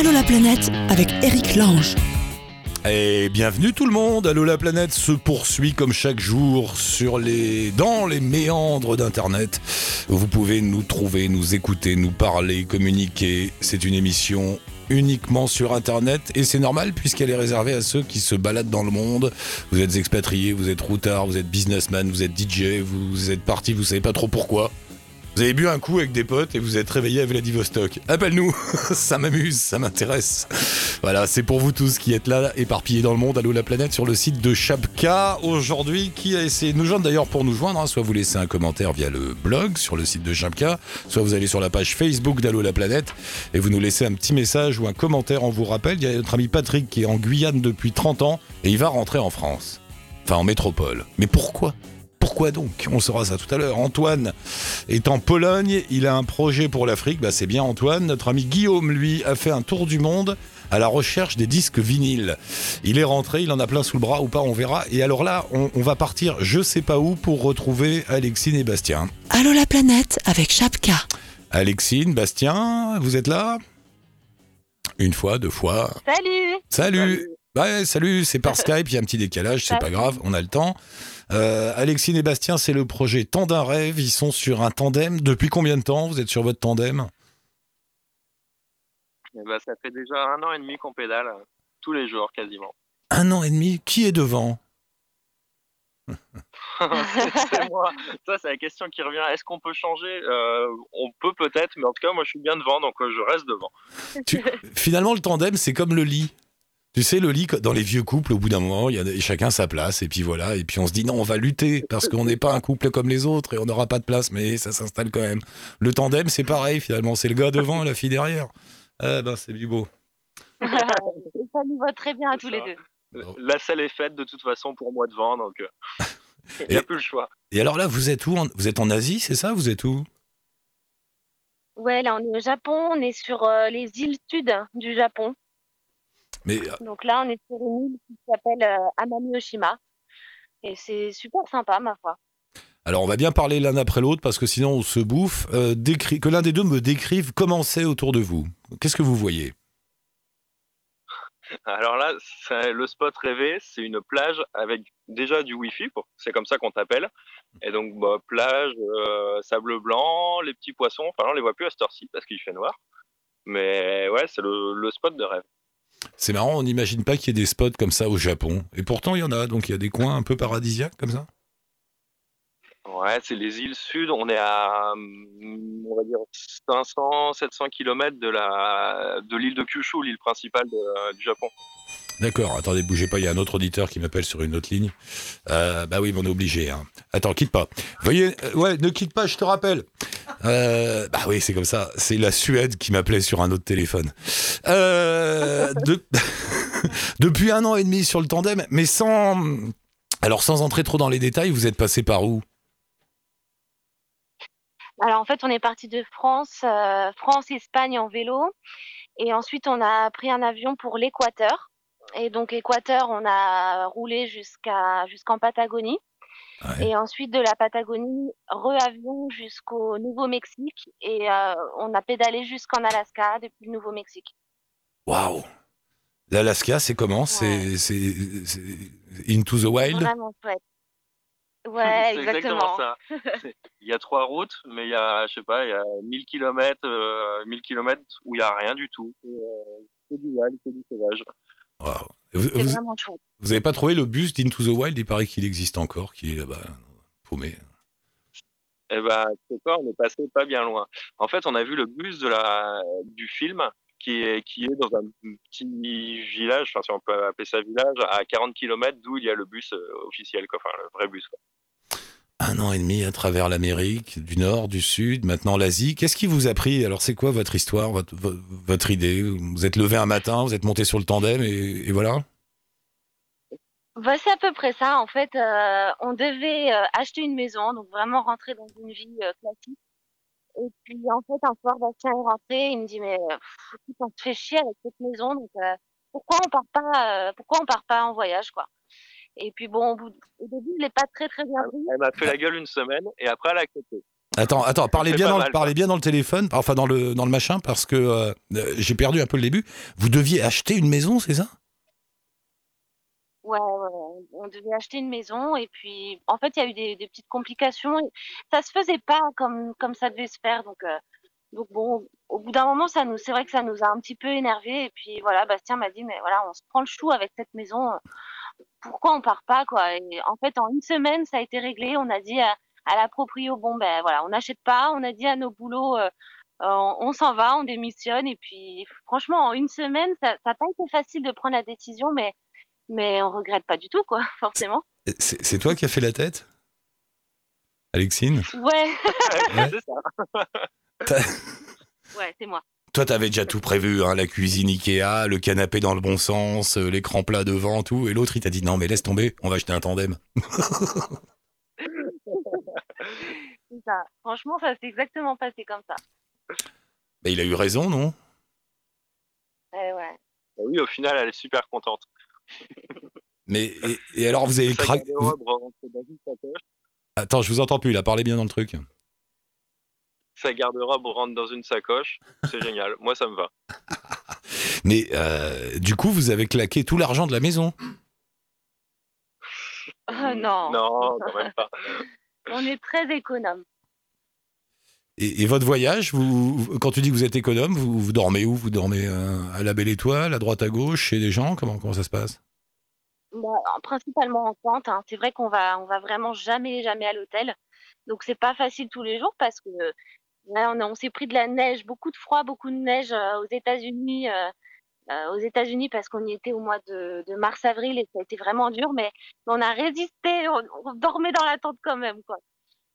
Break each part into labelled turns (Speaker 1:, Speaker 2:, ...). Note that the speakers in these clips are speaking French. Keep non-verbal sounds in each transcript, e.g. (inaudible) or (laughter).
Speaker 1: Allô la planète avec Eric Lange.
Speaker 2: Et bienvenue tout le monde, Allô la planète se poursuit comme chaque jour sur les dans les méandres d'internet. Vous pouvez nous trouver, nous écouter, nous parler, communiquer. C'est une émission uniquement sur internet et c'est normal puisqu'elle est réservée à ceux qui se baladent dans le monde. Vous êtes expatrié, vous êtes routard, vous êtes businessman, vous êtes DJ, vous êtes parti, vous savez pas trop pourquoi. Vous avez bu un coup avec des potes et vous êtes réveillé à Vladivostok. Appelle-nous, (laughs) ça m'amuse, ça m'intéresse. Voilà, c'est pour vous tous qui êtes là, éparpillés dans le monde, Allô la planète, sur le site de Chapka. Aujourd'hui, qui a essayé de nous joindre d'ailleurs pour nous joindre, hein, soit vous laissez un commentaire via le blog sur le site de Chapka, soit vous allez sur la page Facebook d'Allô la planète et vous nous laissez un petit message ou un commentaire. On vous rappelle, il y a notre ami Patrick qui est en Guyane depuis 30 ans et il va rentrer en France. Enfin, en métropole. Mais pourquoi? Pourquoi donc? On saura ça tout à l'heure. Antoine est en Pologne, il a un projet pour l'Afrique, bah c'est bien Antoine. Notre ami Guillaume, lui, a fait un tour du monde à la recherche des disques vinyles. Il est rentré, il en a plein sous le bras ou pas, on verra. Et alors là, on, on va partir je sais pas où pour retrouver Alexine et Bastien.
Speaker 1: Allô la planète avec Chapka.
Speaker 2: Alexine, Bastien, vous êtes là? Une fois, deux fois.
Speaker 3: Salut
Speaker 2: Salut Ouais, salut, c'est par Skype, il y a un petit décalage, c'est pas grave, on a le temps. Euh, Alexine et Bastien, c'est le projet Temps d'un rêve, ils sont sur un tandem. Depuis combien de temps vous êtes sur votre tandem?
Speaker 4: Eh ben, ça fait déjà un an et demi qu'on pédale, tous les jours quasiment.
Speaker 2: Un an et demi, qui est devant? (laughs)
Speaker 4: C'est moi. Ça, c'est la question qui revient. Est-ce qu'on peut changer? Euh, On peut peut-être, mais en tout cas, moi, je suis bien devant, donc euh, je reste devant.
Speaker 2: Tu- Finalement, le tandem, c'est comme le lit. Tu sais, le lit, dans les vieux couples, au bout d'un moment, il y a chacun sa place, et puis voilà, et puis on se dit non, on va lutter, parce qu'on n'est pas un couple comme les autres, et on n'aura pas de place, mais ça s'installe quand même. Le tandem, c'est pareil, finalement, c'est le gars devant et la fille derrière. Ah ben, c'est du beau.
Speaker 3: Ça nous va très bien à tous les deux.
Speaker 4: La salle est faite de toute façon pour moi devant, donc euh, (laughs) il n'y
Speaker 2: Et-
Speaker 4: a plus le choix.
Speaker 2: Et alors là, vous êtes où en- Vous êtes en Asie, c'est ça Vous êtes où?
Speaker 3: Ouais, là, on est au Japon, on est sur euh, les îles sud du Japon.
Speaker 2: Mais euh,
Speaker 3: Donc là, on est sur une île qui s'appelle euh, Amami Oshima. Et c'est super sympa, ma foi.
Speaker 2: alors, on va bien parler l'un après l'autre, parce que sinon on se bouffe. Euh, décri- que l'un des deux me décrive comment c'est autour de vous. Qu'est-ce que vous voyez?
Speaker 4: Alors là, c'est le spot rêvé, c'est une plage avec déjà du wifi, pour- c'est comme ça qu'on t'appelle. Et donc, bah, plage, euh, sable blanc, les petits poissons. Enfin, on les voit plus à cette heure-ci parce qu'il fait noir. Mais ouais, c'est le, le spot de rêve.
Speaker 2: C'est marrant, on n'imagine pas qu'il y ait des spots comme ça au Japon. Et pourtant, il y en a. Donc, il y a des coins un peu paradisiaques comme ça.
Speaker 4: Ouais, c'est les îles sud. On est à, hum, on va dire, 500, 700 km de la, de l'île de Kyushu, l'île principale du Japon.
Speaker 2: D'accord, attendez, bougez pas, il y a un autre auditeur qui m'appelle sur une autre ligne. Euh, bah oui, on est obligé. Hein. Attends, quitte pas. Veuillez, euh, ouais, ne quitte pas, je te rappelle. Euh, bah oui, c'est comme ça. C'est la Suède qui m'appelait sur un autre téléphone. Euh, de- (laughs) Depuis un an et demi sur le tandem, mais sans. Alors, sans entrer trop dans les détails, vous êtes passé par où?
Speaker 3: Alors en fait, on est parti de France, euh, France-Espagne en vélo. Et ensuite, on a pris un avion pour l'Équateur. Et donc, Équateur, on a roulé jusqu'à jusqu'en Patagonie.
Speaker 2: Ouais.
Speaker 3: Et ensuite, de la Patagonie, re-avion jusqu'au Nouveau-Mexique. Et euh, on a pédalé jusqu'en Alaska depuis le Nouveau-Mexique.
Speaker 2: Waouh L'Alaska, c'est comment? C'est c'est- c'est Into the Wild?
Speaker 3: Vraiment chouette. Ouais,
Speaker 4: c'est
Speaker 3: exactement.
Speaker 4: ça. Il y a trois routes, mais il y a, je sais pas, il y a 1000 km, 1000 km où il y a rien du tout. C'est euh, c'est du wild, c'est du sauvage.
Speaker 2: Waouh. Vous,
Speaker 3: vraiment chouette.
Speaker 2: Vous avez pas trouvé le bus d'Into the Wild Il paraît qu'il existe encore, qui est là-bas, paumé.
Speaker 4: Eh ben, c'est quoi, on est passé pas bien loin. En fait, on a vu le bus de la, du film qui est, qui est dans un petit village, enfin, si on peut appeler ça village, à 40 km d'où il y a le bus euh, officiel, quoi, enfin, le vrai bus. Quoi.
Speaker 2: Un an et demi à travers l'Amérique, du Nord, du Sud, maintenant l'Asie. Qu'est-ce qui vous a pris? Alors, c'est quoi votre histoire, votre, vo- votre idée? Vous êtes levé un matin, vous êtes monté sur le tandem et, voilà?
Speaker 3: Bah, c'est à peu près ça. En fait, euh, on devait euh, acheter une maison, donc vraiment rentrer dans une vie euh, classique. Et puis, en fait, un soir, Bastien est rentré, il me dit, mais on se fait chier avec cette maison, donc pourquoi on part part pas en voyage, quoi? Et puis bon, au, début, je l'ai pas très très bien pris.
Speaker 4: Elle m'a fait la gueule une semaine et après, elle a accepté.
Speaker 2: Attends, attends, parlez bien, dans,
Speaker 4: mal,
Speaker 2: le- parlez bien dans le téléphone, enfin dans le, dans le machin, parce que euh, euh, j'ai perdu un peu le début. Vous deviez acheter une maison, c'est ça?
Speaker 3: Ouais, on devait acheter une maison et puis en fait il y a eu des, des petites complications. Ça se faisait pas comme comme ça devait se faire donc euh, donc bon au bout d'un moment ça nous c'est vrai que ça nous a un petit peu énervé et puis voilà Bastien m'a dit mais voilà on se prend le chou avec cette maison. Pourquoi on part pas quoi Et en fait en une semaine ça a été réglé. On a dit à, à la proprio bon ben voilà on n'achète pas. On a dit à nos boulots euh, euh, on, on s'en va, on démissionne et puis franchement en une semaine ça n'a pas été facile de prendre la décision mais mais on regrette pas du tout, quoi, (laughs) forcément.
Speaker 2: C'est toi qui as fait la tête? Alexine?
Speaker 3: Ouais,
Speaker 2: Ouais.
Speaker 4: C'est ça.
Speaker 2: T'as-
Speaker 3: ouais, c'est moi.
Speaker 2: Toi, t'avais déjà tout prévu, hein, la cuisine Ikea, le canapé dans le bon sens, euh, l'écran plat devant, tout. Et l'autre, il t'a dit non, mais laisse tomber, on va acheter un tandem. (laughs)
Speaker 3: Ça. Franchement, ça s'est exactement passé comme ça.
Speaker 2: Mais il a eu raison, non?
Speaker 3: Ouais, ouais.
Speaker 4: Bah oui, au final, elle est super contente. (laughs)
Speaker 2: Mais et, et alors, vous avez craqué.
Speaker 4: sacoche.
Speaker 2: Attends, je vous entends plus. Là, parlez bien dans le truc.
Speaker 4: Sa garde-robe rentre dans une sacoche. C'est génial. Moi, ça me va. (laughs)
Speaker 2: Mais euh, du coup, vous avez claqué tout l'argent de la maison.
Speaker 3: Oh, non.
Speaker 4: Non, quand même pas. (laughs)
Speaker 3: On est très économe.
Speaker 2: Et, et votre voyage, vous, vous- quand tu dis que vous êtes économe, vous, vous dormez où? Vous dormez euh, à la Belle Étoile, à droite à gauche, chez des gens? Comment, comment ça se passe?
Speaker 3: Bah, principalement en tente. hein. C'est vrai qu'on va, on va vraiment jamais, jamais à l'hôtel. Donc c'est pas facile tous les jours parce que là, on, s'est pris de la neige, beaucoup de froid, beaucoup de neige euh, aux États-Unis. euh, euh, aux États-Unis parce qu'on y était au mois de, de mars-avril et ça a été vraiment dur, mais on a résisté, on, on dormait dans la tente quand même, quoi.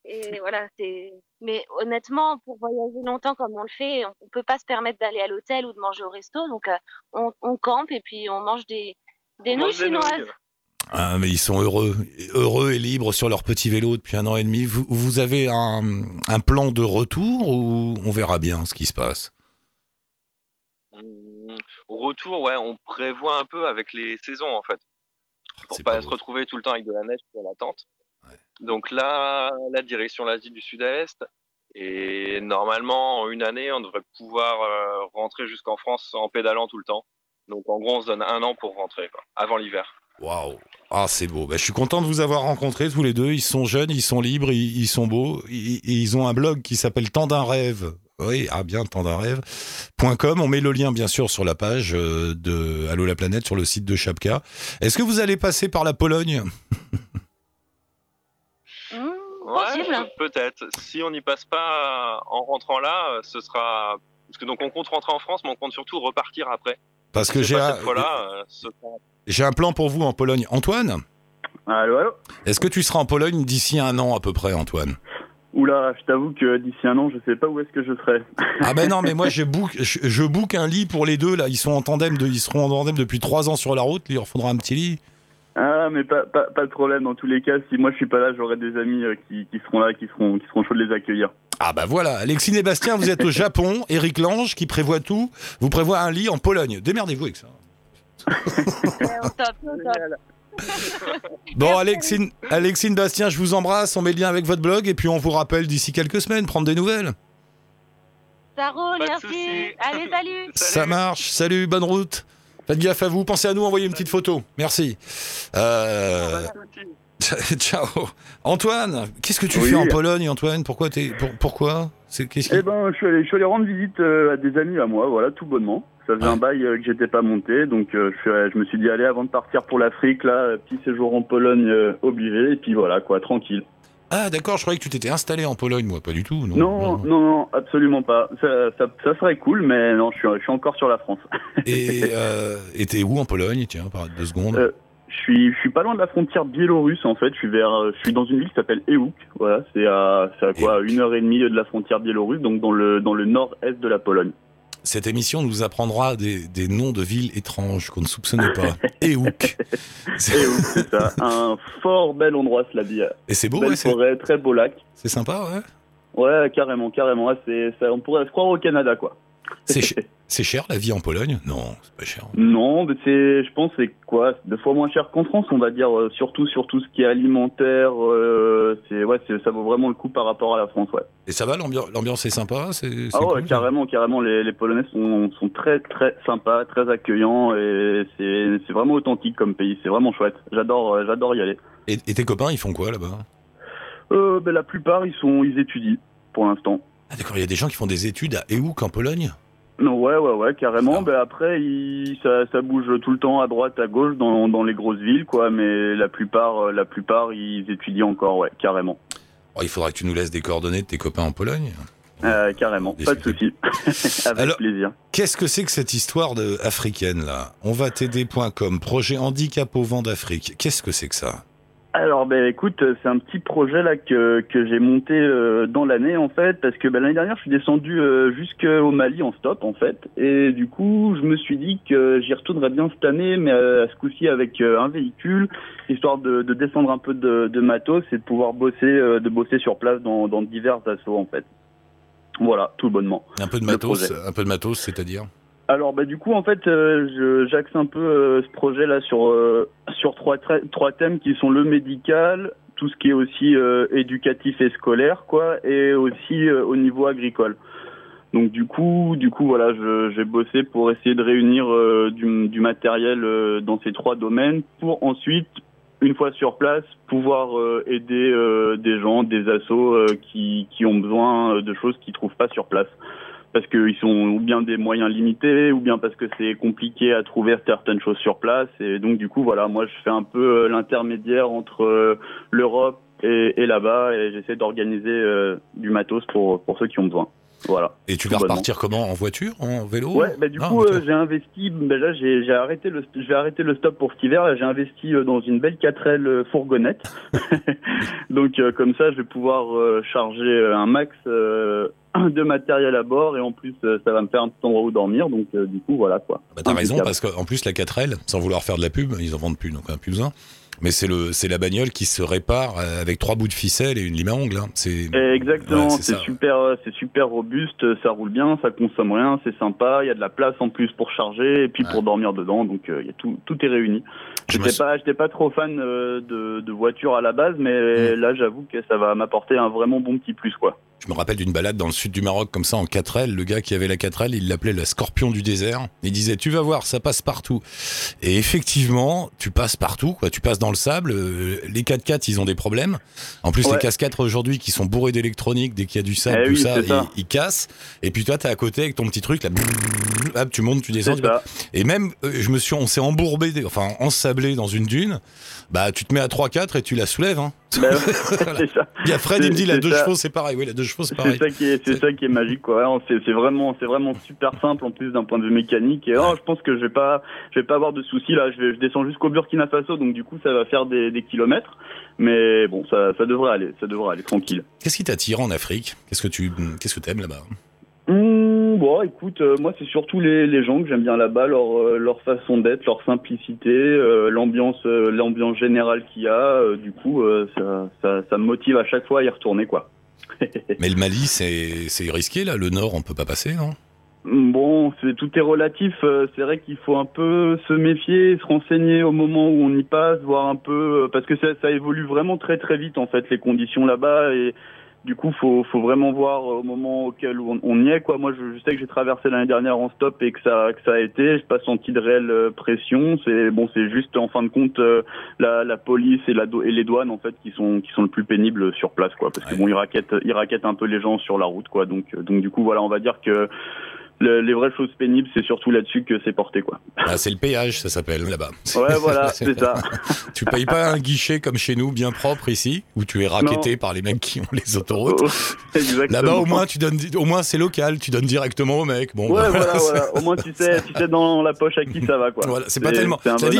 Speaker 3: Et voilà, c'est. Mais honnêtement, pour voyager longtemps comme on le fait, on, on peut pas se permettre d'aller à l'hôtel ou de manger au resto, donc euh, on, on campe et puis on mange des des
Speaker 4: On
Speaker 3: nouilles
Speaker 4: des nouilles.
Speaker 2: Ah, mais ils sont heureux, heureux et libres sur leur petit vélo depuis un an et demi. Vous, vous avez un, un plan de retour ou on verra bien ce qui se passe?
Speaker 4: Hum, Au retour, ouais, on prévoit un peu avec les saisons, en fait. Pour pas,
Speaker 2: pas
Speaker 4: se retrouver tout le temps avec de la neige sur la tente.
Speaker 2: Ouais.
Speaker 4: Donc là, la direction l'Asie du Sud-Est. Et normalement, en une année, on devrait pouvoir euh, rentrer jusqu'en France en pédalant tout le temps. Donc en gros, on se donne un an pour rentrer, quoi, avant l'hiver.
Speaker 2: Waouh Ah, c'est beau. Bah, je suis content de vous avoir rencontrés tous les deux. Ils sont jeunes, ils sont libres, ils, ils sont beaux. Ils, ils ont un blog qui s'appelle Temps d'un rêve. Oui, ah bien, temps d'un rêve. .com. On met le lien, bien sûr, sur la page euh, de Allo la planète, sur le site de Chapka. Est-ce que vous allez passer par la Pologne?
Speaker 3: Mmh,
Speaker 4: Ouais, peut-être. Si on n'y passe pas en rentrant là, euh, ce sera. Parce que donc on compte rentrer en France, mais on compte surtout repartir après.
Speaker 2: Parce que j'ai un,
Speaker 4: euh,
Speaker 2: j'ai un plan pour vous en Pologne. Antoine,
Speaker 5: Allô, allô
Speaker 2: est-ce que tu seras en Pologne d'ici un an à peu près, Antoine?
Speaker 5: Oula, je t'avoue que d'ici un an, je sais pas où est-ce que je serai.
Speaker 2: Ah ben non, (laughs) mais moi je book, je, je book un lit pour les deux là. Ils sont en tandem, de, ils seront en tandem depuis trois ans sur la route. Il leur faudra un petit lit.
Speaker 5: Ah, mais pas, pas, pas de problème. Dans tous les cas, si moi je suis pas là, j'aurai des amis euh, qui, qui seront là, qui seront, qui seront chauds de les accueillir.
Speaker 2: Ah bah voilà, Alexine et Bastien, vous êtes au (laughs) Japon. Eric Lange qui prévoit tout, vous prévoit un lit en Pologne. Démerdez-vous avec ça. (laughs) Bon, Alexine, Alexine, Bastien, je vous embrasse. On met le lien avec votre blog et puis on vous rappelle d'ici quelques semaines, prendre des nouvelles.
Speaker 3: Ça roule, merci. Allez, salut. (laughs)
Speaker 2: Ça marche. Salut, bonne route. Faites gaffe à vous. Pensez à nous, envoyez une petite photo. Merci. Euh, (laughs) ciao. Antoine, qu'est-ce que tu
Speaker 5: Oui.
Speaker 2: fais en Pologne, Antoine? Pourquoi t'es, pour- pourquoi? C'est qu'est-ce qui-
Speaker 5: Eh ben, je suis allé, je suis allé rendre visite euh, à des amis à moi, voilà, tout bonnement. Ça faisait
Speaker 2: Ouais.
Speaker 5: un bail euh, que j'étais pas monté, donc euh, je, suis- je me suis dit, allez, avant de partir pour l'Afrique, là, euh, petit séjour en Pologne obligé, et puis voilà, quoi, tranquille.
Speaker 2: Ah d'accord, je croyais que tu t'étais installé en Pologne, moi, pas du tout. Non.
Speaker 5: Non, non, non, absolument pas. Ça, ça, ça serait cool, mais non, je suis, je suis encore sur la France.
Speaker 2: Et (laughs) et t'es où en Pologne? Tiens, par deux secondes.
Speaker 5: Je suis, je suis pas loin de la frontière biélorusse en fait. Je suis vers, je suis dans une ville qui s'appelle Eouk. Voilà, c'est à, c'est à quoi, à une heure et demie de la frontière biélorusse, donc dans le dans le nord-est de la Pologne.
Speaker 2: Cette émission nous apprendra des, des noms de villes étranges qu'on ne soupçonnait pas. (laughs) Eouk. C'est-
Speaker 5: Eouk, c'est ça. Un fort bel endroit, cela dit.
Speaker 2: Et c'est beau,
Speaker 5: Belle
Speaker 2: ouais, c'est,
Speaker 5: forêt, très beau lac.
Speaker 2: c'est sympa, ouais.
Speaker 5: Ouais, carrément, carrément. Ouais, c'est, ça, on pourrait se croire au Canada, quoi.
Speaker 2: C'est ch- (laughs) c'est cher la vie en Pologne? Non, c'est pas cher.
Speaker 5: Non, mais c'est, je pense, c'est quoi? Deux fois moins cher qu'en France, on va dire. euh, surtout sur tout ce qui est alimentaire. euh, c'est ouais, c'est, ça vaut vraiment le coup par rapport à la France, ouais.
Speaker 2: Et ça va, l'ambiance l'ambiance est sympa c'est, c'est
Speaker 5: Ah ouais,
Speaker 2: cool
Speaker 5: carrément, carrément. Les, les Polonais sont, sont très, très sympas, très accueillants et c'est, c'est vraiment authentique comme pays. C'est vraiment chouette. J'adore, euh, j'adore y aller.
Speaker 2: Et, et tes copains, ils font quoi là-bas?
Speaker 5: Euh, ben, la plupart, ils sont, ils étudient pour l'instant.
Speaker 2: Ah d'accord, il y a des gens qui font des études à Ehouk en Pologne?
Speaker 5: Ouais, ouais, ouais, carrément. Ben après, il, ça, ça bouge tout le temps à droite, à gauche, dans, dans les grosses villes, quoi. Mais la plupart, euh, la plupart, ils étudient encore, ouais, carrément,
Speaker 2: Oh, Il faudra que tu nous laisses des coordonnées de tes copains en Pologne.
Speaker 5: euh, carrément. Pas de souci, (laughs) avec
Speaker 2: Alors-
Speaker 5: plaisir.
Speaker 2: Qu'est-ce que c'est que cette histoire de africaine là? On va t'aider.com, projet handicap au vent d'Afrique. Qu'est-ce que c'est que ça?
Speaker 5: Alors, ben écoute, c'est un petit projet là que que j'ai monté euh, dans l'année en fait, parce que ben, l'année dernière, je suis descendu euh, jusqu'au Mali en stop en fait, et du coup, je me suis dit que j'y retournerais bien cette année, mais euh, à ce coup-ci avec euh, un véhicule, histoire de, de descendre un peu de, de matos et de pouvoir bosser, euh, de bosser sur place dans, dans divers assauts en fait. Voilà, tout bonnement.
Speaker 2: Un peu de
Speaker 5: Le
Speaker 2: matos, un peu de matos, c'est-à-dire?
Speaker 5: Alors bah du coup en fait euh, j'axe un peu euh, ce projet là sur euh, sur trois trois thèmes qui sont le médical, tout ce qui est aussi euh, éducatif et scolaire quoi et aussi euh, au niveau agricole. Donc du coup du coup voilà j'ai bossé pour essayer de réunir euh, du, du matériel dans ces trois domaines pour ensuite une fois sur place pouvoir aider des gens des assos qui qui ont besoin de choses qu'ils trouvent pas sur place parce qu'ils sont ou bien des moyens limités, ou bien parce que c'est compliqué à trouver certaines choses sur place. Et donc du coup, voilà, moi je fais un peu euh, l'intermédiaire entre euh, l'Europe et, et là-bas, et j'essaie d'organiser euh, du matos pour, pour ceux qui ont besoin. Voilà.
Speaker 2: Et tu vas repartir comment? En voiture? En vélo?
Speaker 5: Ouais, bah du coup, euh, j'ai investi. Bah, là, j'ai j'ai arrêté le, je vais arrêter le stop pour cet hiver. J'ai investi dans une belle 4L euh, fourgonnette. (laughs) (laughs) Donc, euh, comme ça, je vais pouvoir euh, charger un max de matériel à bord et en plus, euh, ça va me faire un petit endroit où dormir. Donc, euh, du coup, voilà quoi.
Speaker 2: Bah, T'as raison, parce qu'en plus, la 4L, sans vouloir faire de la pub, ils en vendent plus, donc on a plus besoin. Mais c'est le, c'est la bagnole qui se répare euh, avec trois bouts de ficelle et une lime à ongles. hein. C'est,
Speaker 5: Exactement,
Speaker 2: Ouais, c'est
Speaker 5: super, c'est super robuste, ça roule bien, ça consomme rien, c'est sympa, il y a de la place en plus pour charger et puis
Speaker 2: Ouais.
Speaker 5: pour dormir dedans, donc euh, il y a tout, tout est réuni.
Speaker 2: Je me
Speaker 5: J'étais
Speaker 2: sou-
Speaker 5: pas, j'étais pas trop fan euh, de, de voitures à la base, mais
Speaker 2: Mm.
Speaker 5: là j'avoue que ça va m'apporter un vraiment bon petit plus quoi.
Speaker 2: Je me rappelle d'une balade dans le sud du Maroc comme ça en 4L. Le gars qui avait la 4L, il l'appelait la scorpion du désert. Il disait tu vas voir, ça passe partout. Et effectivement, tu passes partout, quoi. Tu passes dans le sable. euh, Les 4x4, ils ont des problèmes. En plus, les
Speaker 5: Ouais.
Speaker 2: 4x4 aujourd'hui qui sont bourrés d'électronique, dès qu'il y a du sable,
Speaker 5: Eh
Speaker 2: tout
Speaker 5: oui,
Speaker 2: ça, ils,
Speaker 5: ça.
Speaker 2: ils cassent. Et puis toi, t'es à côté avec ton petit truc là. Hop, tu montes, tu descends. Tu-. Et même, euh, je me suis, on s'est embourbé, enfin ensablé dans une dune. Bah, tu te mets à 3-4 et tu la soulèves. Hein. (laughs)
Speaker 5: C'est ça.
Speaker 2: Il y a Fred, il me dit
Speaker 5: C'est-
Speaker 2: la
Speaker 5: c'est
Speaker 2: deux
Speaker 5: ça.
Speaker 2: chevaux, c'est pareil. Oui, la deux chevaux, c'est
Speaker 5: C'est
Speaker 2: pareil.
Speaker 5: ça qui est, c'est
Speaker 2: C'est-
Speaker 5: ça qui est magique quoi. C'est c'est vraiment, c'est vraiment super simple en plus d'un point de vue mécanique. Et oh, je pense que je vais pas, je vais pas avoir de soucis là. Je vais, je descends jusqu'au Burkina Faso, donc du coup ça va faire des, des kilomètres. Mais bon, ça, ça devrait aller, ça devrait aller tranquille.
Speaker 2: Qu'est-ce qui t'attire en Afrique? Qu'est-ce que tu qu'est-ce que t'aimes là-bas?
Speaker 5: Mmh, bon, écoute, euh, moi c'est surtout les, les gens que j'aime bien là-bas, leur, euh, leur façon d'être, leur simplicité, euh, l'ambiance, l'ambiance générale qu'il y a. du coup, ça, ça, ça me motive à chaque fois à y retourner quoi. (laughs)
Speaker 2: Mais le Mali, c'est risqué là. Le Nord, on peut pas passer, non?
Speaker 5: Bon, c'est tout est relatif. C'est vrai qu'il faut un peu se méfier, se renseigner au moment où on y passe, voir un peu parce que ça, ça évolue vraiment très très vite en fait les conditions là-bas et du coup faut faut vraiment voir au moment auquel on, on y est quoi. Moi je, je sais que j'ai traversé l'année dernière en stop et que ça que ça a été, j'ai pas senti de réelle euh, pression. C'est bon, c'est juste en fin de compte euh, la, la police et la et les douanes en fait qui sont qui sont le plus pénibles sur place quoi parce que bon ils raquettent ils raquettent un peu les gens sur la route quoi. Donc euh, donc du coup voilà on va dire que le- les vraies choses pénibles, c'est surtout là-dessus que c'est porté, quoi.
Speaker 2: ah, C'est le péage, ça s'appelle là-bas.
Speaker 5: Ouais, voilà, (laughs) c'est ça.
Speaker 2: Tu payes pas un guichet comme chez nous, bien propre ici, où tu es raquetté par les mecs qui ont les autoroutes? (laughs)
Speaker 5: Oh.
Speaker 2: Là-bas, au moins, tu donnes, au moins c'est local, tu donnes directement au mec. Bon,
Speaker 5: Ouais,
Speaker 2: bah, (laughs)
Speaker 5: voilà. Au moins, tu sais, tu sais dans la poche à qui ça va, quoi.
Speaker 2: Voilà, c'est pas tellement-
Speaker 5: un bon
Speaker 2: dit.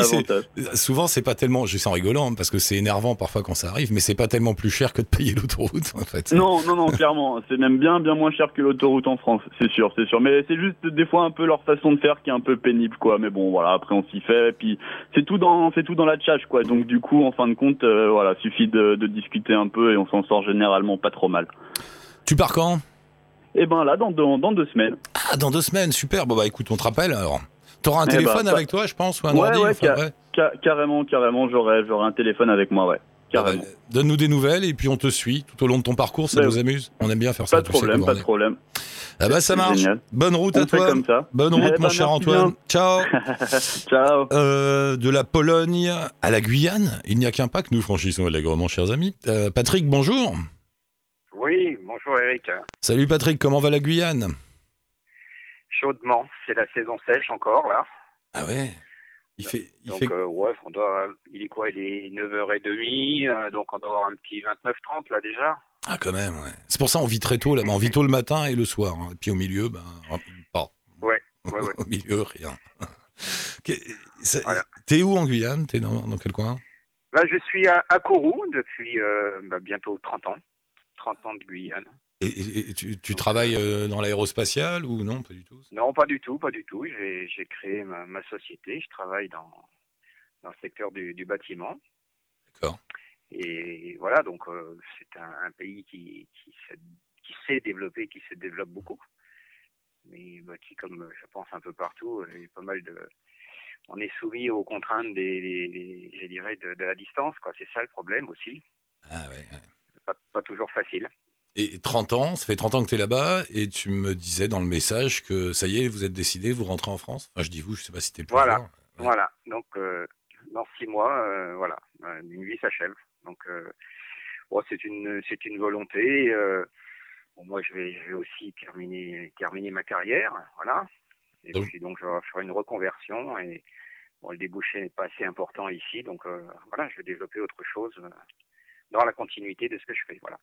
Speaker 2: Souvent, c'est pas tellement, je en rigolant, hein, parce que c'est énervant parfois quand ça arrive, mais c'est pas tellement plus cher que de payer l'autoroute, en fait.
Speaker 5: Non, non, non, clairement. C'est même bien, bien moins cher que l'autoroute en France, c'est sûr, c'est sûr. Mais c'est juste des fois un peu leur façon de faire qui est un peu pénible, quoi. Mais bon, voilà, après on s'y fait. Et puis c'est tout dans, c'est tout dans la tchatch, quoi. Donc du coup, en fin de compte, euh, voilà, suffit de, de discuter un peu et on s'en sort généralement pas trop mal.
Speaker 2: Tu pars quand?
Speaker 5: Et ben là, dans, dans, dans deux semaines.
Speaker 2: Ah Ah, dans deux semaines, super. Bon, bah écoute, on te rappelle alors. T'auras un
Speaker 5: Eh
Speaker 2: téléphone
Speaker 5: bah,
Speaker 2: avec toi, je pense, ou un
Speaker 5: Ouais,
Speaker 2: ordi
Speaker 5: ouais,
Speaker 2: enfin,
Speaker 5: ca-
Speaker 2: ouais.
Speaker 5: Ca- carrément, carrément, j'aurai, j'aurai un téléphone avec moi, ouais.
Speaker 2: Ah bah,
Speaker 5: Carrément.
Speaker 2: Donne-nous des nouvelles et puis on te suit tout au long de ton parcours, ça
Speaker 5: Bah,
Speaker 2: nous amuse. On aime bien faire ça.
Speaker 5: Pas de
Speaker 2: tu sais
Speaker 5: problème,
Speaker 2: comment
Speaker 5: pas de problème.
Speaker 2: Ah bah ça marche.
Speaker 5: génial.
Speaker 2: Bonne route à
Speaker 5: On
Speaker 2: toi.
Speaker 5: comme ça.
Speaker 2: Bonne route,
Speaker 5: Eh
Speaker 2: mon
Speaker 5: ben,
Speaker 2: cher Antoine.
Speaker 5: bien.
Speaker 2: Ciao. (laughs)
Speaker 5: Ciao.
Speaker 2: Euh, de la Pologne à la Guyane, il n'y a qu'un pas que nous franchissons allègrement, chers amis. Euh, Patrick, bonjour.
Speaker 6: Oui, bonjour Eric.
Speaker 2: Salut Patrick, comment va la Guyane?
Speaker 6: Chaudement, c'est la saison sèche encore là.
Speaker 2: Ah ouais? Il fait, il
Speaker 6: Donc
Speaker 2: fait...
Speaker 6: euh, ouais, on doit il est quoi Il est 9h30 euh, donc on doit avoir un petit 29-30 là déjà.
Speaker 2: Ah quand même, ouais. C'est pour ça on vit très tôt là, on vit tôt le matin et le soir. hein. Et puis au milieu, ben, pas.
Speaker 6: Ouais, ouais, (laughs) ouais.
Speaker 2: au milieu, rien. (laughs)
Speaker 6: Voilà.
Speaker 2: T'es où en Guyane? T'es dans, dans quel coin?
Speaker 6: Là, je suis à, à Kourou depuis euh, bah, bientôt 30 ans. 30 ans de Guyane.
Speaker 2: Et, et- et tu, tu travailles euh, dans l'aérospatial ou non Pas du tout.
Speaker 6: Non, pas du tout, pas du tout. J'ai créé ma, ma société. Je travaille dans, dans le secteur du, du bâtiment.
Speaker 2: D'accord.
Speaker 6: Et voilà, donc euh, c'est un, un pays qui, qui, s'est- développé, qui se développe beaucoup, mais bah, qui, comme je pense un peu partout, euh, est pas mal de. On est soumis aux contraintes des, des- des- je dirais, de, de la distance, quoi. C'est ça le problème aussi.
Speaker 2: Ah ouais, ouais.
Speaker 6: Pas, pas toujours facile.
Speaker 2: Et 30 ans, ça fait 30 ans que tu es là-bas, et tu me disais dans le message que ça y est, vous êtes décidé, vous rentrez en France. Enfin, je dis vous, je sais pas si t'es plus
Speaker 6: Voilà.
Speaker 2: Ouais.
Speaker 6: Voilà. Donc euh, dans six mois, euh, voilà, euh, une vie s'achève. Donc euh, bon, c'est une c'est une volonté. bon, moi, je vais, je vais aussi terminer terminer ma carrière, voilà. Et
Speaker 2: Donc-
Speaker 6: puis donc je vais faire une reconversion et bon, le débouché n'est pas assez important ici, donc voilà, je vais développer autre chose dans la continuité de ce que je fais, voilà.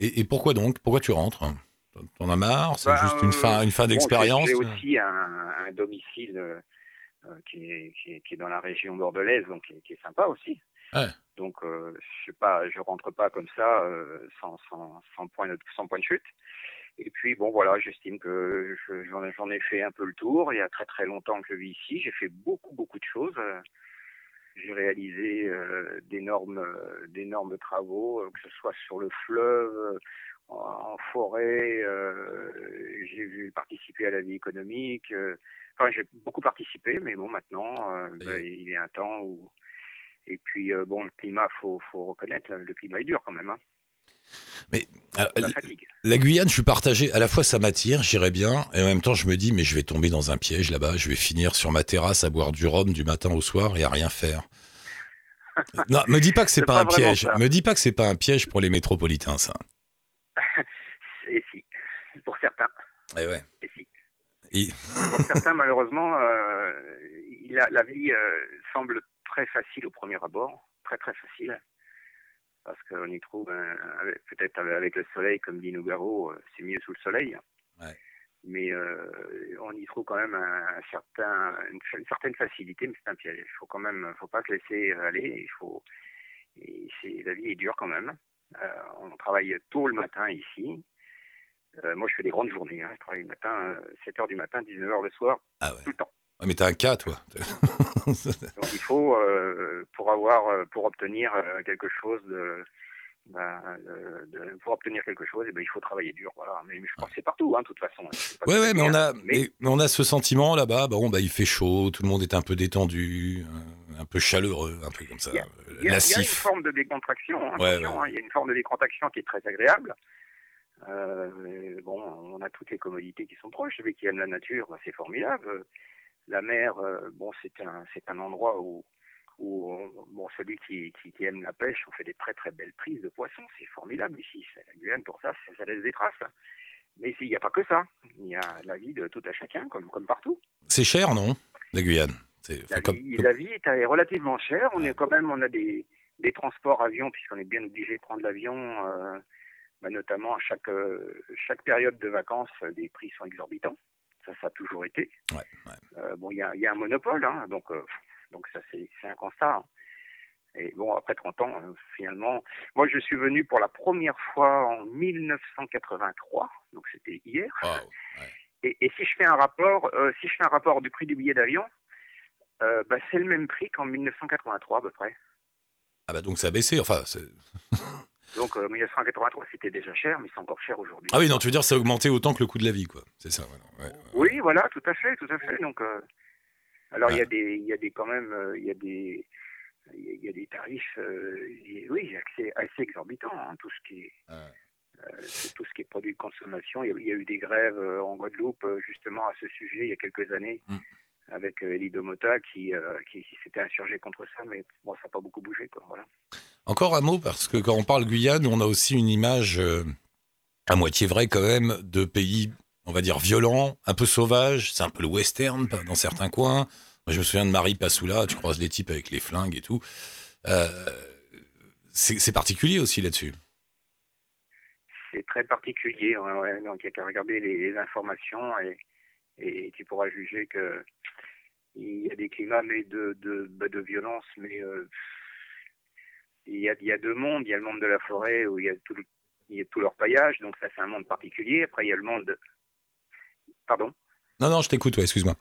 Speaker 2: Et, et pourquoi donc? Pourquoi tu rentres? T'en as marre? C'est
Speaker 6: Bah,
Speaker 2: juste une fin, une fin
Speaker 6: Bon, j'ai-
Speaker 2: d'expérience?
Speaker 6: J'ai aussi un, un domicile euh, euh, qui, est, qui, est, qui est dans la région bordelaise, donc qui est, qui est sympa aussi.
Speaker 2: Ouais.
Speaker 6: Donc euh, je je rentre pas comme ça euh, sans, sans, sans, point de, sans point de chute. Et puis bon voilà, j'estime que j'en ai fait un peu le tour. Il y a très très longtemps que je vis ici. J'ai fait beaucoup beaucoup de choses. J'ai réalisé euh, d'énormes euh, d'énormes travaux, euh, que ce soit sur le fleuve, en forêt. euh, j'ai vu participer à la vie économique. Enfin, j'ai beaucoup participé, mais bon, maintenant, euh, ben, il a un temps où. Et puis, euh, bon, le climat, faut, faut reconnaître, le climat est dur quand même. Hein.
Speaker 2: Alors,
Speaker 6: La
Speaker 2: la-. La Guyane, je suis partagé. À la fois, ça m'attire, j'irais bien, et en même temps, je me dis, mais je vais tomber dans un piège là-bas. Je vais finir sur ma terrasse à boire du rhum du matin au soir et à rien faire. (laughs) non, me dis pas que c'est pas,
Speaker 6: pas
Speaker 2: un piège.
Speaker 6: ça.
Speaker 2: Me dis pas que c'est pas un piège pour les métropolitains, ça. (laughs)
Speaker 6: Et si, pour certains.
Speaker 2: Eh ouais.
Speaker 6: Et si.
Speaker 2: Et-
Speaker 6: Pour certains, malheureusement, euh, il a, la vie euh, semble très facile au premier abord, très très facile, parce qu'on y trouve, peut-être avec le soleil, comme dit Nougaro, euh, c'est mieux sous le soleil.
Speaker 2: Ouais.
Speaker 6: Mais euh, on y trouve quand même un, un certain, une, une certaine facilité, mais c'est un piège. Il faut quand même, faut pas se laisser aller. Il faut, et la vie est dure quand même. Euh, on travaille tôt le matin ici. Euh, moi, je fais des grandes journées. Hein. Je travaille le matin, euh, 7 heures du matin, 19 heures le soir,
Speaker 2: Ah ouais.
Speaker 6: tout le temps.
Speaker 2: Ouais, mais t'as un cas, toi. (laughs)
Speaker 6: Donc il faut, euh, pour avoir, euh, pour obtenir euh, quelque chose de, ben, de- de- pour obtenir quelque chose, eh ben, il faut travailler dur. Voilà. Mais, mais je pense que c'est partout, hein, de toute façon. Pas
Speaker 2: Ouais, mais on a,
Speaker 6: mais-
Speaker 2: on a ce sentiment là-bas. Bon, bah, il fait chaud, tout le monde est un peu détendu, euh, un peu chaleureux, un peu comme ça.
Speaker 6: Il y a-
Speaker 2: euh,
Speaker 6: Il y, une forme de décontraction. hein,
Speaker 2: Ouais,
Speaker 6: attention,
Speaker 2: ouais.
Speaker 6: hein, il y a une forme de décontraction qui est très agréable. Euh, bon, on a toutes les commodités qui sont proches. Celui qui aime la nature, bah, c'est formidable. La mer, euh, bon, c'est un, c'est un endroit où, où on- bon, celui qui, qui, qui aime la pêche, on fait des très très belles prises de poissons. C'est formidable ici. La Guyane, pour ça, ça, ça laisse des traces. Mais il n'y a pas que ça. Il y a la vie de tout à chacun, comme, comme partout.
Speaker 2: C'est cher, non La Guyane? C'est
Speaker 6: La
Speaker 2: comme-
Speaker 6: vie, la vie est relativement chère. On est quand même, on a des, des transports avions puisqu'on est bien obligé de prendre l'avion. euh, bah, notamment à chaque euh, chaque période de vacances, les prix sont exorbitants. Ça, ça a toujours été.
Speaker 2: Ouais, ouais.
Speaker 6: Euh, bon, il y a, il y a un monopole, hein, donc euh, donc ça c'est un constat. hein. Et bon, après 30 ans, euh, finalement, moi je suis venu pour la première fois en 1983, donc c'était hier.
Speaker 2: Ouais.
Speaker 6: Et, et si je fais un rapport, si je fais un rapport du prix du billet d'avion, bah, c'est le même prix qu'en 1983 à peu près.
Speaker 2: Ah bah donc ça a baissé. Enfin, (laughs)
Speaker 6: Donc euh, 1983, c'était déjà cher, mais c'est encore cher aujourd'hui.
Speaker 2: Ah oui, non, tu veux dire ça a augmenté autant que le coût de la vie, quoi. C'est ça, voilà. Ouais.
Speaker 6: Oui, voilà, tout à fait, tout à fait. Donc, euh, alors il y a des, il y a des quand même, euh, il y a des, il y a- des tarifs, euh, oui, assez, assez exorbitants. hein, tout ce qui est, tout ce qui est produit de consommation. Il y a, il y a eu des grèves en Guadeloupe justement à ce sujet il y a quelques années.
Speaker 2: Mm.
Speaker 6: Avec Elie Domota qui, euh, qui, qui s'était insurgé contre ça, mais bon, ça n'a pas beaucoup bougé. Quoi, voilà.
Speaker 2: Encore un mot, parce que quand on parle Guyane, on a aussi une image euh, à moitié vraie quand même de pays, on va dire, violents, un peu sauvages. C'est un peu le western dans certains coins. Moi, je me souviens de Marie Passoula, tu croises les types avec les flingues et tout. Euh, c'est particulier aussi là-dessus.
Speaker 6: C'est très particulier. donc, il n'y a qu'à regarder les, informations et, tu pourras juger que il y a des climats mais de, bah, violence, mais euh, il, y a, il y a deux mondes. Il y a le monde de la forêt où il y a tout, le- il y a tout leur paillage, donc ça c'est un monde particulier. Après, il y a le monde. Pardon?
Speaker 2: Non, non, je t'écoute, ouais, excuse-moi.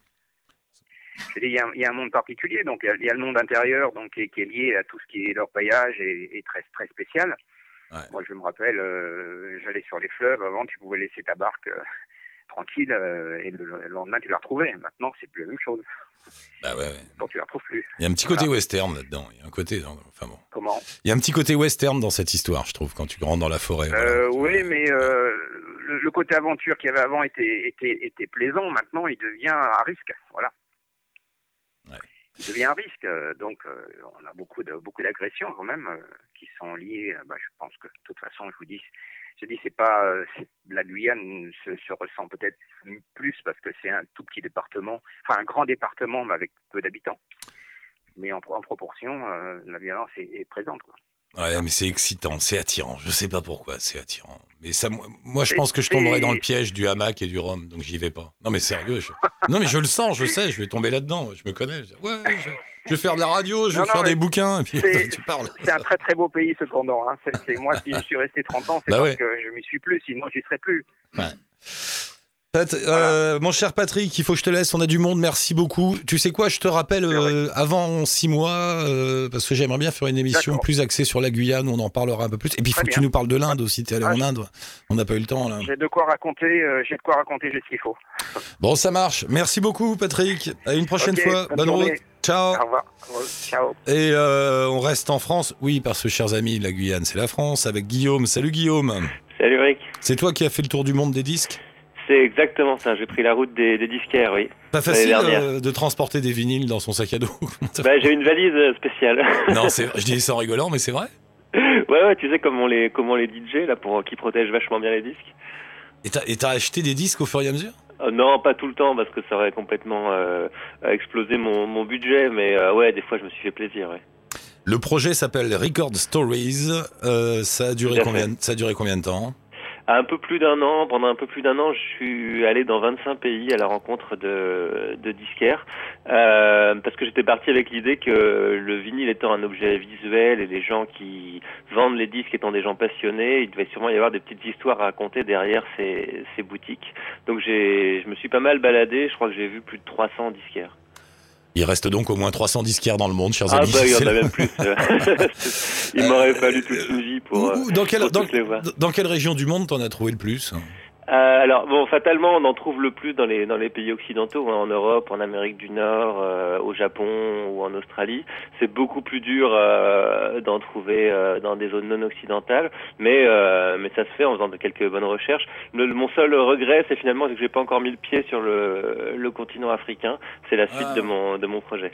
Speaker 6: Il y, a, il y a un monde particulier, donc il y a, il y a le monde intérieur donc, qui, est, qui est lié à tout ce qui est leur paillage et, et très, très spécial.
Speaker 2: Ouais.
Speaker 6: Moi, je me rappelle, euh, j'allais sur les fleuves, avant, tu pouvais laisser ta barque euh, tranquille euh, et le, le lendemain, tu la retrouvais. Maintenant, c'est plus la même chose.
Speaker 2: Bah ouais.
Speaker 6: Donc, tu la retrouves plus.
Speaker 2: Il y a un petit côté
Speaker 6: Voilà.
Speaker 2: western là-dedans. Il y a un côté, enfin bon.
Speaker 6: Comment?
Speaker 2: Il y a un petit côté western dans cette histoire, je trouve, quand tu rentres dans la forêt. voilà.
Speaker 6: euh, Oui, mais euh, le, le côté aventure qu'il y avait avant était, était, était plaisant. Maintenant, il devient un risque. Voilà.
Speaker 2: Ouais.
Speaker 6: Il devient un risque. Donc, on a beaucoup de beaucoup d'agressions quand même qui sont liées. bah, je pense que de toute façon, je vous dis, je dis, c'est pas euh, la Guyane se, se ressent peut-être plus parce que c'est un tout petit département, enfin un grand département mais avec peu d'habitants. Mais en, en proportion, euh, la violence est, est présente. Quoi.
Speaker 2: Ouais, mais c'est excitant, c'est attirant. Je sais pas pourquoi, c'est attirant. Mais ça, moi- moi, je pense que je tomberais dans le piège du hamac et du rhum, donc j'y vais pas. Non, mais sérieux. je- Non, mais je le sens, je sais, je vais tomber là-dedans. Je me connais. Je... Ouais, je... je vais faire de la radio, je vais
Speaker 6: Non,
Speaker 2: faire des bouquins, et puis
Speaker 6: c'est- (laughs)
Speaker 2: tu parles.
Speaker 6: C'est un très très beau pays cependant. Hein. C'est, moi, si je (laughs) suis resté 30 ans, c'est
Speaker 2: Bah
Speaker 6: parce
Speaker 2: ouais.
Speaker 6: que je m'y suis plus, sinon j'y serais plus.
Speaker 2: Pat- euh, mon cher Patrick, il faut que je te laisse, on a du monde, merci beaucoup. Tu sais quoi, je te rappelle euh, avant six mois, euh, parce que j'aimerais bien faire une émission plus axée sur la Guyane, on en parlera un peu plus. Et puis il faut que tu nous parles de l'Inde aussi, t'es allé
Speaker 6: Ah,
Speaker 2: en Inde, on n'a pas eu le temps là.
Speaker 6: J'ai de quoi raconter, j'ai de quoi raconter, j'ai ce qu'il faut.
Speaker 2: Bon, ça marche. Merci beaucoup Patrick, à une prochaine fois,
Speaker 6: bonne
Speaker 2: bonne route. Ciao.
Speaker 6: Au revoir. Ciao.
Speaker 2: Et euh, on reste en France, oui, parce que chers amis, la Guyane c'est la France, avec Guillaume. Salut Guillaume,
Speaker 7: Salut Rick,
Speaker 2: c'est toi qui as fait le tour du monde des disques?
Speaker 7: C'est exactement ça, j'ai pris la route des, des disquaires, oui.
Speaker 2: Pas facile euh, de transporter des vinyles dans son sac à dos. (laughs)
Speaker 7: Bah, j'ai une valise euh, spéciale.
Speaker 2: non, (laughs) je dis ça en rigolant, mais c'est vrai.
Speaker 7: ouais, ouais, tu sais comment les, comment les DJ, là, pour, qui protègent vachement bien les disques
Speaker 2: Et t'as acheté des disques au fur et à mesure?
Speaker 7: Euh, Non, pas tout le temps, parce que ça aurait complètement euh, explosé mon, mon budget, mais euh, ouais, des fois je me suis fait plaisir, ouais.
Speaker 2: Le projet s'appelle Record Stories. Ça, a duré combien, ça a duré combien de temps?
Speaker 7: Un peu plus d'un an, pendant un peu plus d'un an, je suis allé dans 25 pays à la rencontre de, de disquaires, euh, parce que j'étais parti avec l'idée que le vinyle étant un objet visuel et les gens qui vendent les disques étant des gens passionnés, il devait sûrement y avoir des petites histoires à raconter derrière ces, ces boutiques. Donc j'ai, je me suis pas mal baladé, je crois que j'ai vu plus de 300 disquaires.
Speaker 2: Il reste donc au moins 300 disquaires dans le monde, chers
Speaker 7: Ah
Speaker 2: amis.
Speaker 7: bah il y en a même plus. (laughs) il m'aurait fallu toute une vie pour,
Speaker 2: Où-
Speaker 7: euh,
Speaker 2: dans, quelle,
Speaker 7: pour
Speaker 2: dans,
Speaker 7: les
Speaker 2: dans quelle région du monde t'en as trouvé le plus?
Speaker 7: Euh, alors bon, fatalement, on en trouve le plus dans les dans les pays occidentaux, hein, en Europe, en Amérique du Nord, euh, au Japon ou en Australie. C'est beaucoup plus dur euh, d'en trouver euh, dans des zones non occidentales, mais euh, mais ça se fait en faisant de quelques bonnes recherches. Le, mon seul regret, c'est finalement que j'ai pas encore mis le pied sur le le continent africain. C'est la suite
Speaker 2: Ah.
Speaker 7: de mon de mon projet.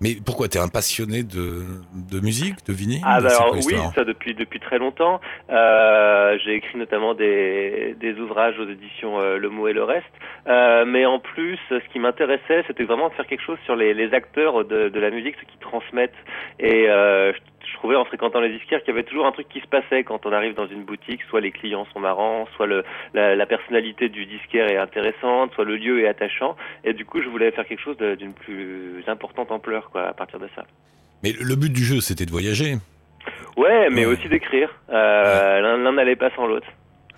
Speaker 2: Mais pourquoi T'es un passionné de, de musique, de vinyle
Speaker 7: Ah bah alors oui, ça depuis depuis très longtemps. Euh, j'ai écrit notamment des, des ouvrages aux éditions euh, Le Mot et le Reste. Euh, mais en plus, ce qui m'intéressait, c'était vraiment de faire quelque chose sur les, les acteurs de, de la musique, ceux qui transmettent. Et je, je trouvais en fréquentant les disquaires qu'il y avait toujours un truc qui se passait quand on arrive dans une boutique. Soit les clients sont marrants, soit le, la, la personnalité du disquaire est intéressante, soit le lieu est attachant. Et du coup, je voulais faire quelque chose d'une plus importante ampleur, quoi, à partir de ça.
Speaker 2: Mais le but du jeu, c'était de voyager.
Speaker 7: Ouais, mais aussi d'écrire. Euh, l'un n'allait pas sans l'autre.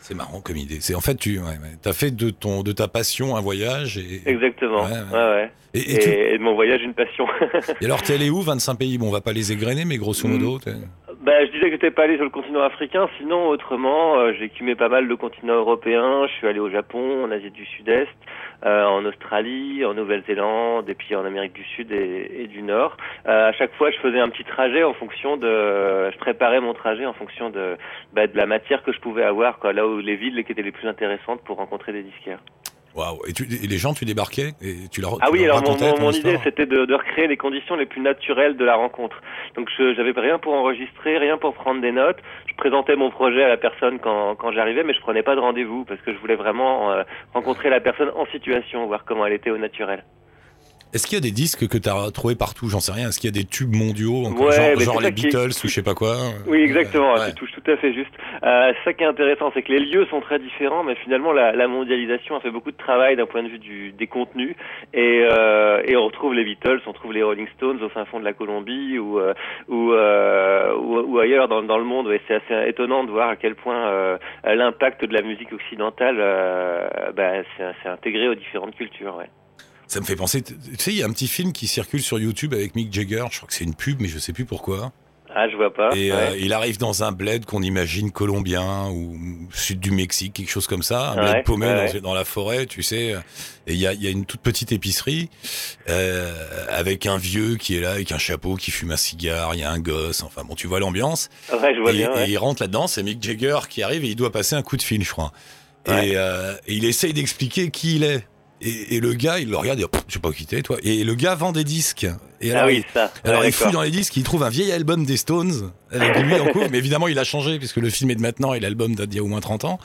Speaker 2: C'est marrant comme idée. C'est en fait tu ouais, ouais, as fait de ton de ta passion un voyage et
Speaker 7: Exactement.
Speaker 2: Ouais, et,
Speaker 7: Et,
Speaker 2: et tu-
Speaker 7: et de mon voyage, une passion.
Speaker 2: et alors t'es allé où 25 pays? Bon, on va pas les égrener, mais grosso modo. t'es-
Speaker 7: Bah, je disais que j'étais pas allé sur le continent africain, sinon autrement, euh, j'ai pas mal le continent européen. Je suis allé au Japon, en Asie du Sud-Est, euh, en Australie, en Nouvelle-Zélande, et puis en Amérique du Sud et, du Nord. Euh, à chaque fois, je faisais un petit trajet en fonction de, je préparais mon trajet en fonction de, bah, la matière que je pouvais avoir, quoi, là où les villes étaient les plus intéressantes pour rencontrer des disquaires.
Speaker 2: Waouh. Et, tu- et les gens, tu débarquais et tu leur
Speaker 7: Ah
Speaker 2: tu
Speaker 7: oui,
Speaker 2: leur
Speaker 7: alors mon, mon- idée c'était de, de recréer les conditions les plus naturelles de la rencontre. Donc je j'avais rien pour enregistrer, rien pour prendre des notes. Je présentais mon projet à la personne quand, quand j'arrivais, mais je prenais pas de rendez-vous parce que je voulais vraiment euh, rencontrer la personne en situation, voir comment elle était au naturel.
Speaker 2: Est-ce qu'il y a des disques que tu as trouvés partout? J'en sais rien. Est-ce qu'il y a des tubes mondiaux
Speaker 7: Ouais,
Speaker 2: genre, les
Speaker 7: qui
Speaker 2: Beatles ou je sais pas quoi?
Speaker 7: Oui, exactement.
Speaker 2: Ouais.
Speaker 7: Tu touches tout à fait juste. Euh, ça qui est intéressant, c'est que les lieux sont très différents, mais finalement la, la mondialisation a fait beaucoup de travail d'un point de vue du, des contenus. Et, euh, et on retrouve les Beatles, on trouve les Rolling Stones au fin fond de la Colombie ou euh, ou, euh, ou, ou ailleurs dans, dans le monde. Et c'est assez étonnant de voir à quel point euh, l'impact de la musique occidentale, euh, bah, c'est intégré aux différentes cultures. Ouais.
Speaker 2: Ça me fait penser. Tu sais, il y a un petit film qui circule sur YouTube avec Mick Jagger. Je crois que c'est une pub, mais je sais plus pourquoi.
Speaker 7: Ah, je vois pas.
Speaker 2: Et euh, il arrive dans un bled qu'on imagine colombien ou sud du Mexique, quelque chose comme ça, un bled
Speaker 7: Ouais,
Speaker 2: paumé
Speaker 7: ouais,
Speaker 2: dans, la forêt, tu sais. Et il y a, il y a une toute petite épicerie euh, avec un vieux qui est là avec un chapeau qui fume un cigare. Il y a un gosse. Enfin bon, tu vois l'ambiance.
Speaker 7: Ouais, je vois
Speaker 2: Et,
Speaker 7: bien.
Speaker 2: et il rentre là-dedans, c'est Mick Jagger qui arrive et il doit passer un coup de fil, je crois. Et, euh, et il essaye d'expliquer qui il est. Et, le gars, il le regarde, je sais pas qui t'es, toi. Et le gars vend des disques. Et
Speaker 7: Ah
Speaker 2: alors,
Speaker 7: oui, ça.
Speaker 2: alors il fouille dans les disques, il trouve un vieil album des Stones avec lui en cours, (laughs) mais évidemment il a changé puisque le film est de maintenant et l'album date d'il y a au moins 30 ans.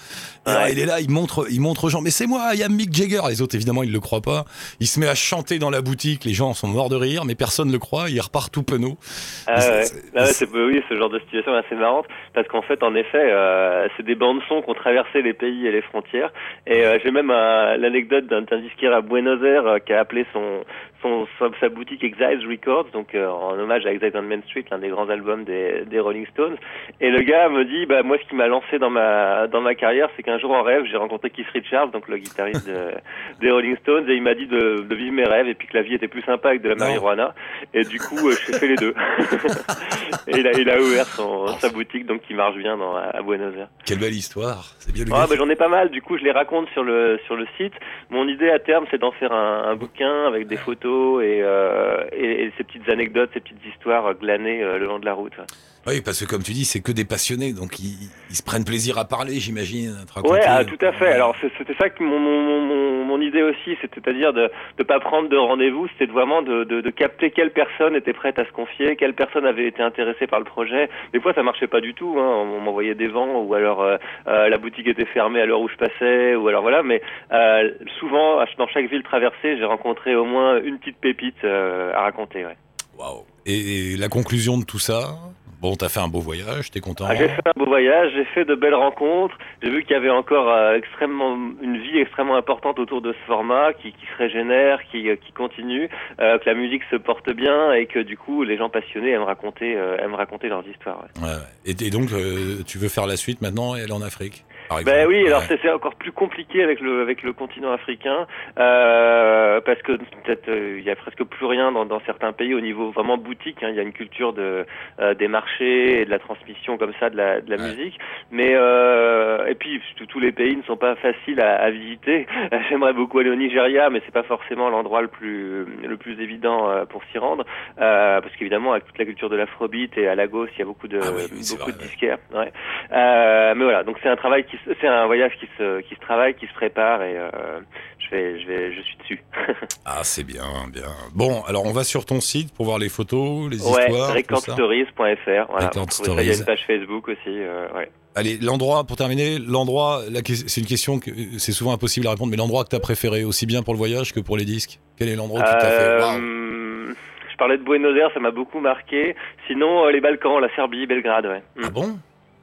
Speaker 2: Et alors, il est là, il montre, il montre aux gens, mais c'est moi, il y a Mick Jagger. Les autres évidemment ils le croient pas. Il se met à chanter dans la boutique, les gens sont morts de rire, mais personne le croit. Il repart tout penaud.
Speaker 7: Ah ouais.
Speaker 2: c'est-
Speaker 7: Ah ouais,
Speaker 2: c'est-
Speaker 7: oui, ce genre de situation est assez marrante parce qu'en fait, en effet, euh, c'est des bandes son qui ont traversé les pays et les frontières. Et euh, j'ai même un- l'anecdote d'un disquaire à Buenos Aires euh, qui a appelé son, son, sa, boutique Exiles Records, donc euh, en hommage à Exile on Main Street, l'un des grands albums des, des Rolling Stones. Et le gars me dit, bah moi, ce qui m'a lancé dans ma dans ma carrière, c'est qu'un jour en rêve, j'ai rencontré Keith Richards, donc le guitariste de- (laughs) des Rolling Stones, et il m'a dit de, de vivre mes rêves et puis que la vie était plus sympa avec de la marijuana. Et du coup, euh, j'ai fait les deux. (laughs) et il a, il a ouvert son, sa boutique, donc qui marche bien dans, à Buenos Aires.
Speaker 2: Quelle belle histoire. C'est bien le
Speaker 7: Ah, bah, j'en ai pas mal, du coup je les raconte sur le sur le site. Mon idée à terme c'est d'en faire un, un bouquin avec des photos et, euh, et, et ces petites anecdotes, ces petites histoires glanées euh, le long de la route.
Speaker 2: Oui, parce que comme tu dis, c'est que des passionnés, donc ils, ils se prennent plaisir à parler, j'imagine.
Speaker 7: Ouais, ah, tout à fait. Alors c'était ça que mon, mon, mon, mon idée aussi, c'est-à-dire de ne pas prendre de rendez-vous, c'était vraiment de, capter quelle personne était prête à se confier, quelle personne avait été intéressée par le projet. Des fois ça marchait pas du tout, hein. on m'envoyait des vents ou alors euh, euh, la boutique était fermée à l'heure où je passais ou alors voilà. Mais euh, souvent dans chaque ville traversée, j'ai rencontré au moins une petite pépite à raconter.
Speaker 2: Et, et la conclusion de tout ça? Bon, t'as fait un beau voyage, t'es content
Speaker 7: Ah, j'ai fait un beau voyage, j'ai fait de belles rencontres. J'ai vu qu'il y avait encore euh, extrêmement une vie extrêmement importante autour de ce format, qui, qui se régénère, qui, euh, qui continue, euh, que la musique se porte bien et que du coup les gens passionnés aiment raconter, euh, aiment raconter leurs histoires. ouais.
Speaker 2: Ouais, ouais. Et, et donc, tu veux faire la suite maintenant et aller en Afrique?
Speaker 7: Ben oui, alors
Speaker 2: Ouais.
Speaker 7: c'est encore plus compliqué avec le avec le continent africain euh, parce que peut-être euh, il y a presque plus rien dans, dans certains pays au niveau vraiment boutique. hein. il y a une culture de euh, des marchés et de la transmission comme ça de la de la
Speaker 2: Ouais.
Speaker 7: musique. Mais euh, et puis tous- les pays ne sont pas faciles à, à visiter. (laughs) J'aimerais beaucoup aller au Nigeria, mais c'est pas forcément l'endroit le plus le plus évident euh, pour s'y rendre euh, parce qu'évidemment avec toute la culture de l'afrobeat et à Lagos il y a beaucoup de
Speaker 2: Ah oui, oui, c'est
Speaker 7: beaucoup
Speaker 2: vrai,
Speaker 7: de disquaires. Ouais. Euh, mais voilà, donc c'est un travail qui, c'est un voyage qui se, qui se travaille, qui se prépare et euh, je vais, je vais, je suis dessus. (laughs)
Speaker 2: Ah, c'est bien, bien. Bon, alors on va sur ton site pour voir les photos, les
Speaker 7: ouais,
Speaker 2: histoires.
Speaker 7: recordstories.fr. Voilà, il y a une page Facebook aussi. Euh, ouais.
Speaker 2: Allez, l'endroit, pour terminer, l'endroit, c'est une question que c'est souvent impossible à répondre, mais l'endroit que t'as préféré, aussi bien pour le voyage que pour les disques? Quel est l'endroit qui t'a fait?
Speaker 7: Euh, je parlais de Buenos Aires, ça m'a beaucoup marqué. Sinon, euh, les Balkans, la Serbie, Belgrade. Ouais. Mm.
Speaker 2: Ah bon?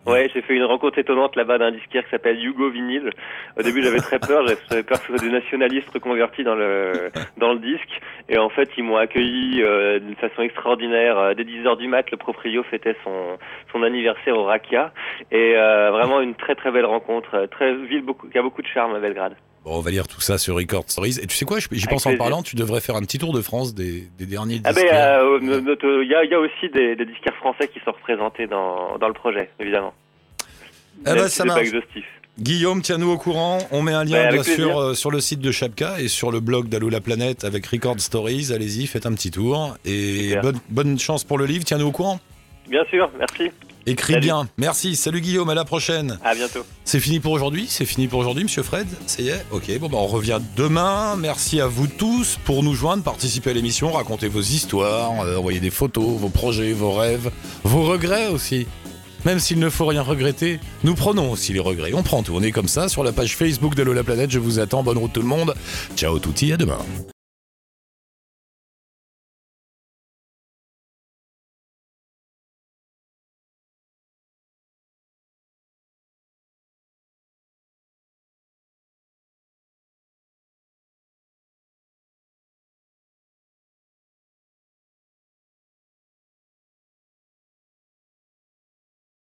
Speaker 7: Ouais, j'ai fait une rencontre étonnante là-bas d'un disquaire qui s'appelle Hugo Vinyl. Au début, j'avais très peur, j'avais peur que ce soit des nationalistes reconvertis dans le dans le disque. Et en fait, ils m'ont accueilli euh, d'une façon extraordinaire. Euh, Dès 10 heures du mat, le proprio fêtait son son anniversaire au Rakia. Et euh, vraiment une très très belle rencontre, Euh, très ville beaucoup, qui a beaucoup de charme à Belgrade.
Speaker 2: Bon, on va lire tout ça sur Record Stories. Et tu sais quoi, j'y pense en parlant, tu devrais faire un petit tour de France des, des derniers
Speaker 7: Ah ben,
Speaker 2: disquaires.
Speaker 7: euh, no- note- il y, a, il y a aussi des, des disquaires français qui sont représentés dans, dans le projet, évidemment. Même
Speaker 2: ça
Speaker 7: pas
Speaker 2: marche.
Speaker 7: exhaustif.
Speaker 2: Guillaume, tiens-nous au courant. On met un lien, bien sûr, euh, sur le site de Chapka et sur le blog d'Allo la planète avec Record Stories. Allez-y, faites un petit tour. Et bonne chance pour le livre. Tiens-nous au courant.
Speaker 7: Bien sûr, merci.
Speaker 2: Écris
Speaker 7: Salut.
Speaker 2: bien. Merci. Salut Guillaume, à la prochaine.
Speaker 7: À bientôt.
Speaker 2: C'est fini pour aujourd'hui? C'est fini pour aujourd'hui, monsieur Fred? Ça y est? Ok, bon, bah, on revient demain. Merci à vous tous pour nous joindre, participer à l'émission, raconter vos histoires, euh, envoyer des photos, vos projets, vos rêves, vos regrets aussi. Même s'il ne faut rien regretter, nous prenons aussi les regrets. On prend tout. On est comme ça sur la page Facebook de Lola Planète. Je vous attends. Bonne route tout le monde. Ciao touti, à demain.